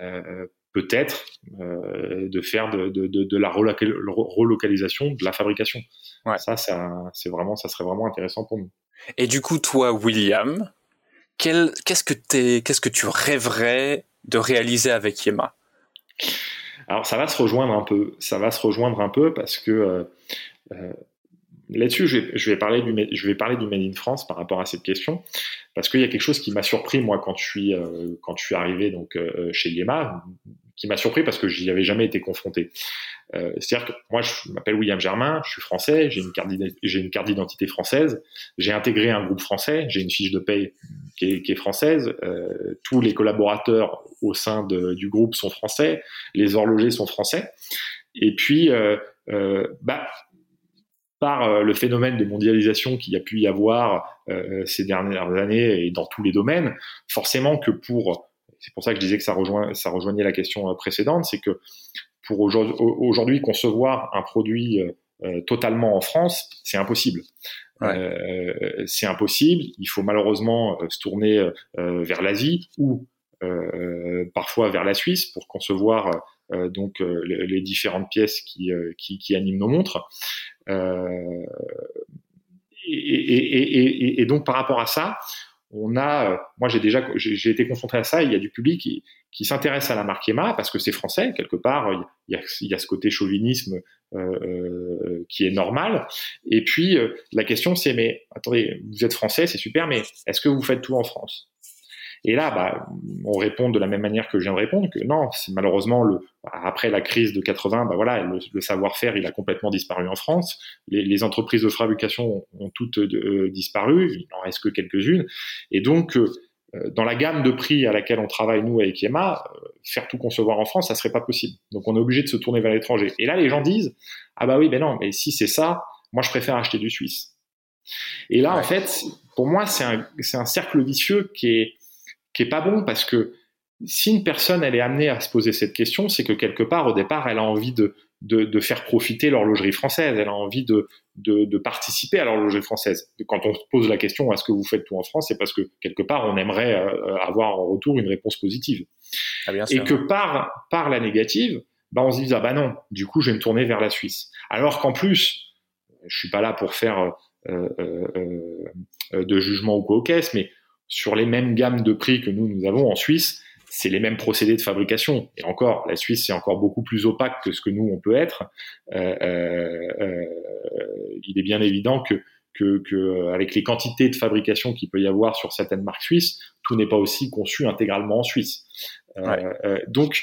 euh, peut-être euh, de faire de, de, de, de, la relocalisation de la fabrication. Ouais. Ça, ça c'est vraiment, ça serait vraiment intéressant pour nous.
Et du coup, toi, William, qu'est-ce que qu'est-ce que tu rêverais de réaliser avec Yema?
Alors ça va se rejoindre un peu, ça va se rejoindre un peu parce que euh, euh, là-dessus, je vais, je vais, parler du, je vais parler du Made in France par rapport à cette question, parce qu'il y a quelque chose qui m'a surpris moi quand je suis euh, quand je suis arrivé donc euh, chez Yema, qui m'a surpris parce que j'y avais jamais été confronté. Euh, C'est-à-dire que moi, je m'appelle William Germain, je suis français, j'ai une carte d'identité française, j'ai intégré un groupe français, j'ai une fiche de paye qui est, qui est française, euh, tous les collaborateurs au sein du groupe sont français, les horlogers sont français, et puis euh, euh bah par euh, le phénomène de mondialisation qu'il y a pu y avoir euh, ces dernières années et dans tous les domaines, forcément que pour c'est pour ça que je disais que ça, rejoint, ça rejoignait la question euh, précédente, c'est que pour aujourd'hui concevoir un produit euh, totalement en France, c'est impossible. Ouais. Euh, c'est impossible. Il faut malheureusement se tourner euh, vers l'Asie ou euh, parfois vers la Suisse pour concevoir donc les, les, différentes pièces qui, qui, qui, animent nos montres. Et, et, donc par rapport à ça, on a, euh, moi j'ai déjà, j'ai été confronté à ça. Il y a du public qui, s'intéresse à la marque Emma parce que c'est français quelque part. Il y a, ce côté chauvinisme euh, euh, qui est normal. Et puis euh, la question c'est mais attendez, vous êtes français, c'est super, mais est-ce que vous faites tout en France? Et là, bah, on répond de la même manière que je viens de répondre que non, c'est malheureusement le après la crise de 80, bah voilà, le, le savoir-faire il a complètement disparu en France. Les, les entreprises de fabrication ont, ont toutes euh, disparu, il n'en reste que quelques-unes, et donc euh, dans la gamme de prix à laquelle on travaille nous avec Yema, faire tout concevoir en France, ça serait pas possible. Donc on est obligé de se tourner vers l'étranger. Et là, les gens disent ah bah oui, ben non, mais si c'est ça, moi je préfère acheter du suisse. Et là, en fait, pour moi, c'est un, un cercle vicieux qui est qui est pas bon parce que si une personne elle est amenée à se poser cette question, c'est que quelque part au départ elle a envie de, de, de faire profiter l'horlogerie française, elle a envie de, de, de participer à l'horlogerie française. Quand on se pose la question est-ce que vous faites tout en France, c'est parce que quelque part on aimerait euh, avoir en retour une réponse positive. Ah, Et que par, par la négative, bah on se dit ah bah non, du coup je vais me tourner vers la Suisse. Alors qu'en plus, je suis pas là pour faire euh, euh, euh de jugement ou quoi aux caisses, mais sur les mêmes gammes de prix que nous nous avons en Suisse, c'est les mêmes procédés de fabrication. Et encore, la Suisse, c'est encore beaucoup plus opaque que ce que nous, on peut être. Euh, euh, euh il est bien évident que, que, que, avec les quantités de fabrication qu'il peut y avoir sur certaines marques suisses, tout n'est pas aussi conçu intégralement en Suisse. Euh, euh, donc,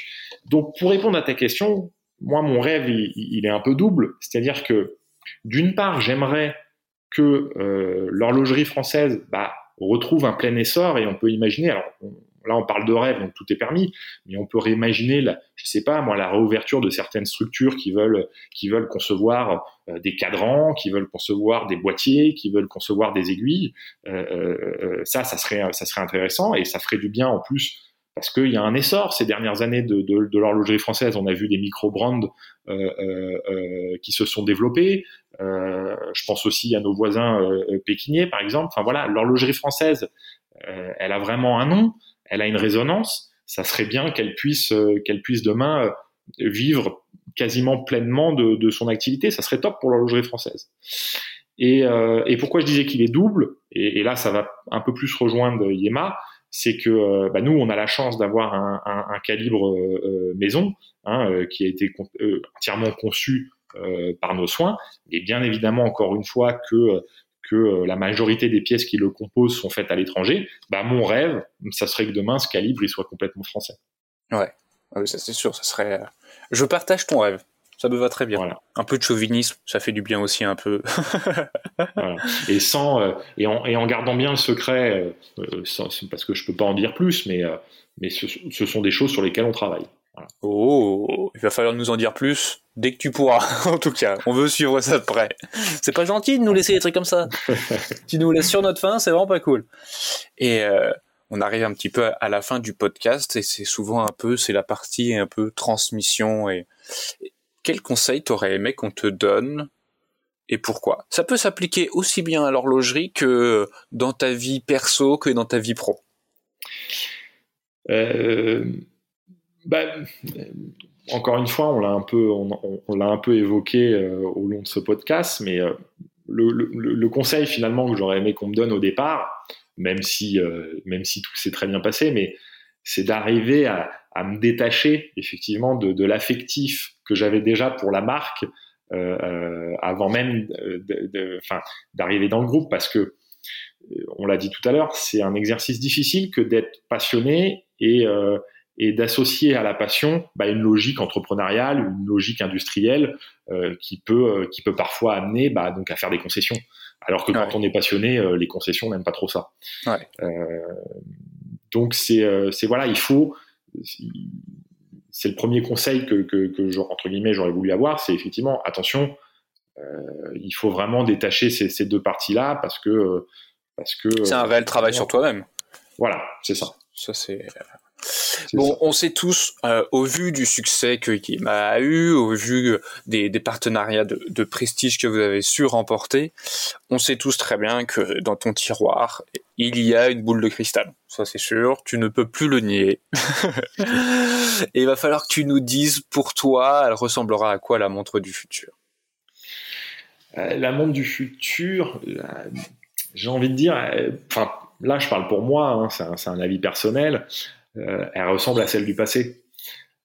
donc, pour répondre à ta question, moi, mon rêve, il, il est un peu double. C'est-à-dire que, d'une part, j'aimerais que l'horlogerie française bah, retrouve un plein essor et on peut imaginer, alors là on parle de rêve, donc tout est permis, mais on peut réimaginer, la, je sais pas moi, la réouverture de certaines structures qui veulent, qui veulent concevoir euh, des cadrans, qui veulent concevoir des boîtiers, qui veulent concevoir des aiguilles. Euh, euh, ça, ça serait, ça serait intéressant et ça ferait du bien en plus parce qu'il y a un essor ces dernières années de, de, de l'horlogerie française. On a vu des micro-brands qui se sont développés. je pense aussi à nos voisins pékiniers, par exemple. Enfin voilà, l'horlogerie française, elle a vraiment un nom elle a une résonance, ça serait bien qu'elle puisse, euh, qu'elle puisse demain euh, vivre quasiment pleinement de, son activité. Ça serait top pour l'horlogerie française. Et, euh, et, pourquoi je disais qu'il est double, et, là ça va un peu plus rejoindre Yema, c'est que bah, nous on a la chance d'avoir un, calibre maison hein, qui a été entièrement conçu par nos soins, et bien évidemment encore une fois que euh, la majorité des pièces qui le composent sont faites à l'étranger, bah mon rêve, ça serait que demain ce calibre il soit complètement français.
Ouais, ah ça c'est sûr, ça serait. Euh, je partage ton rêve. Ça me va très bien. Un peu de chauvinisme, ça fait du bien aussi un peu. *laughs*
Et sans euh, et, en, et en gardant bien le secret, parce que je peux pas en dire plus, mais mais ce, ce sont des choses sur lesquelles on travaille.
Oh, il va falloir nous en dire plus dès que tu pourras. *laughs* en tout cas, on veut suivre ça de près. C'est pas gentil de nous laisser des trucs comme ça. *laughs* tu nous laisses sur notre fin, c'est vraiment pas cool. Et euh, on arrive un petit peu à la fin du podcast et c'est souvent un peu, c'est la partie un peu transmission et, quel conseil t'aurais aimé qu'on te donne et pourquoi? Ça peut s'appliquer aussi bien à l'horlogerie que dans ta vie perso que dans ta vie pro.
Euh, bah, encore une fois, on l'a un peu, on, l'a un peu évoqué euh, au long de ce podcast, mais euh, le, conseil finalement que j'aurais aimé qu'on me donne au départ, même si, même si tout s'est très bien passé, mais c'est d'arriver à, me détacher effectivement de, l'affectif que j'avais déjà pour la marque avant même d'arriver dans le groupe, parce que on l'a dit tout à l'heure, c'est un exercice difficile que d'être passionné et et d'associer à la passion bah, une logique entrepreneuriale, une logique industrielle euh, qui peut euh, qui peut parfois amener bah, donc à faire des concessions. Alors que quand on est passionné, euh, les concessions n'aiment pas trop ça. Ouais. Euh, donc c'est c'est voilà, il faut c'est le premier conseil que que, que entre guillemets j'aurais voulu avoir, c'est effectivement attention, il faut vraiment détacher ces, ces deux parties là parce que parce que
c'est un réel travail sur toi-même.
Voilà, c'est ça.
Ça c'est Bon, on sait tous, euh, au vu du succès que Kima a eu, au vu des, partenariats de, prestige que vous avez su remporter, on sait tous très bien que dans ton tiroir, il y a une boule de cristal. Ça c'est sûr, tu ne peux plus le nier. *laughs* Et il va falloir que tu nous dises pour toi, elle ressemblera à quoi la montre du futur?
Euh, La montre du futur, euh, j'ai envie de dire, enfin là je parle pour moi, hein, c'est un, avis personnel. Euh, elle ressemble à celle du passé.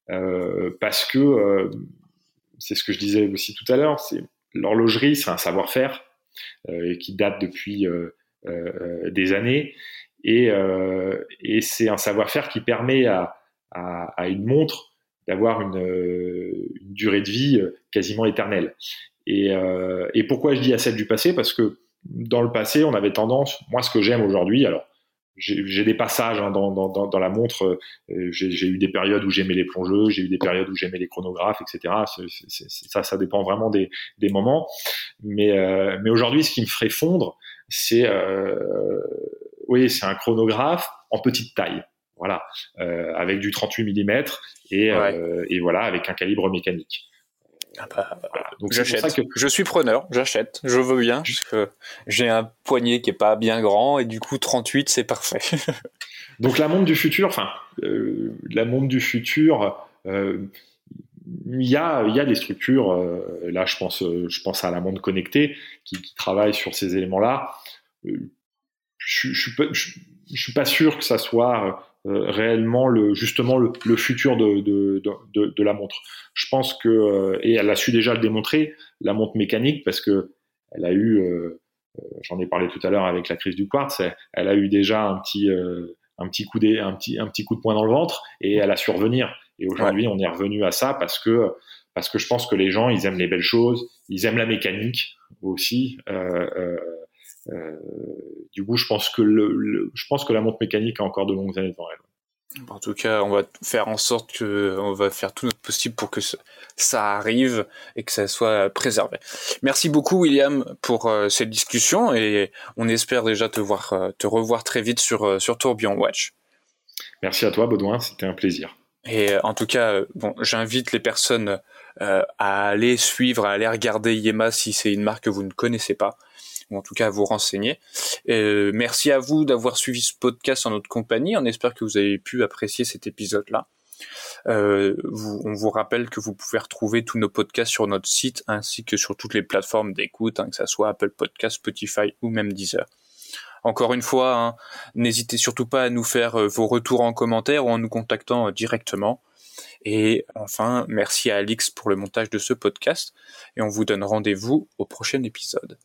Euh, parce que, euh, c'est ce que je disais aussi tout à l'heure, c'est l'horlogerie, c'est un savoir-faire qui date depuis des années. Et, c'est un savoir-faire qui permet à, une montre d'avoir une, une, durée de vie quasiment éternelle. Et, et, pourquoi je dis à celle du passé? Parce que dans le passé, on avait tendance, moi ce que j'aime aujourd'hui, alors j'ai des passages hein, dans, dans, dans, la montre. Euh, j'ai eu des périodes où j'aimais les plongeux, j'ai eu des périodes où j'aimais les chronographes, etc. ça, ça dépend vraiment des, des moments. Mais, euh, mais aujourd'hui, ce qui me ferait fondre, c'est euh, oui, c'est un chronographe en petite taille, voilà, euh, avec du 38 mm et, euh, et voilà, avec un calibre mécanique.
Ah bah, Donc j'achète. Que... Je suis preneur, j'achète, je veux bien, j'ai un poignet qui est pas bien grand et du coup 38 c'est parfait. *laughs*
Donc la montre du futur, enfin euh, la montre du futur, euh, il y a y a des structures. Euh, là je pense je pense à la montre connectée qui, qui travaille sur ces éléments là. Je, je, suis pas, sûr que ça soit euh, réellement le justement le, le futur de, de, de, de, la montre. Je pense que euh, et elle a su déjà le démontrer la montre mécanique parce que elle a eu euh, j'en ai parlé tout à l'heure avec la crise du quartz, elle, a eu déjà un petit un petit coup de, un petit un petit coup de poing dans le ventre et elle a su revenir. Et aujourd'hui, on est revenu à ça parce que parce que je pense que les gens ils aiment les belles choses, ils aiment la mécanique aussi. Euh, euh, du coup, je pense que le, je pense que la montre mécanique a encore de longues années devant elle.
En tout cas, on va faire en sorte que on va faire tout notre possible pour que ça arrive et que ça soit préservé. Merci beaucoup William pour euh, cette discussion et on espère déjà te voir euh, te revoir très vite sur sur Tourbillon Watch.
Merci à toi Baudouin, c'était un plaisir.
Et en tout cas, bon, j'invite les personnes à aller suivre, à aller regarder Yema si c'est une marque que vous ne connaissez pas ou en tout cas à vous renseigner. Euh, merci à vous d'avoir suivi ce podcast en notre compagnie. On espère que vous avez pu apprécier cet épisode-là. Euh, on vous rappelle que vous pouvez retrouver tous nos podcasts sur notre site ainsi que sur toutes les plateformes d'écoute, hein, que ce soit Apple Podcast, Spotify ou même Deezer. Encore une fois, hein, n'hésitez surtout pas à nous faire euh, vos retours en commentaire ou en nous contactant directement. Et enfin, merci à Alix pour le montage de ce podcast et on vous donne rendez-vous au prochain épisode.